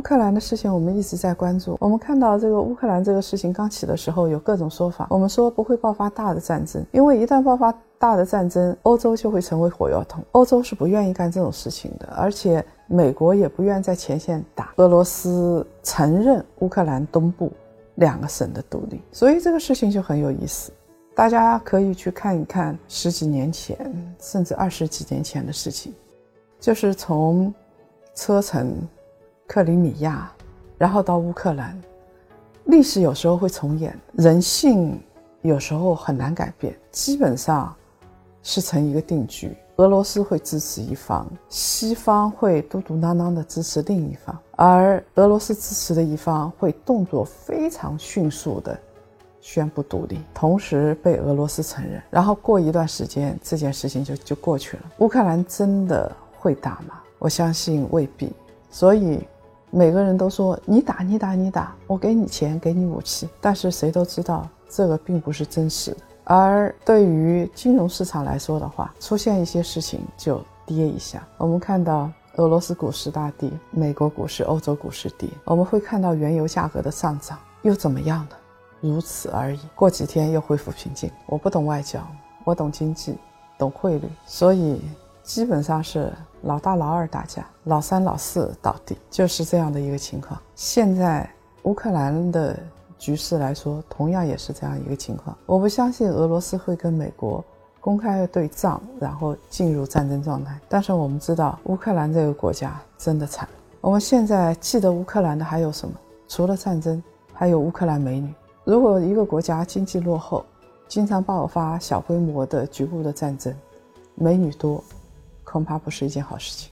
乌克兰的事情我们一直在关注。我们看到这个乌克兰这个事情刚起的时候，有各种说法。我们说不会爆发大的战争，因为一旦爆发大的战争，欧洲就会成为火药桶。欧洲是不愿意干这种事情的，而且美国也不愿在前线打。俄罗斯承认乌克兰东部两个省的独立，所以这个事情就很有意思。大家可以去看一看十几年前，甚至二十几年前的事情，就是从车臣。克里米亚，然后到乌克兰，历史有时候会重演，人性有时候很难改变，基本上是成一个定局。俄罗斯会支持一方，西方会嘟嘟囔囔的支持另一方，而俄罗斯支持的一方会动作非常迅速的宣布独立，同时被俄罗斯承认，然后过一段时间，这件事情就就过去了。乌克兰真的会打吗？我相信未必，所以。每个人都说你打你打你打，我给你钱给你武器，但是谁都知道这个并不是真实的。而对于金融市场来说的话，出现一些事情就跌一下。我们看到俄罗斯股市大跌，美国股市、欧洲股市跌，我们会看到原油价格的上涨，又怎么样呢？如此而已。过几天又恢复平静。我不懂外交，我懂经济，懂汇率，所以基本上是。老大老二打架，老三老四倒地，就是这样的一个情况。现在乌克兰的局势来说，同样也是这样一个情况。我不相信俄罗斯会跟美国公开对仗，然后进入战争状态。但是我们知道，乌克兰这个国家真的惨。我们现在记得乌克兰的还有什么？除了战争，还有乌克兰美女。如果一个国家经济落后，经常爆发小规模的局部的战争，美女多。恐怕不是一件好事情。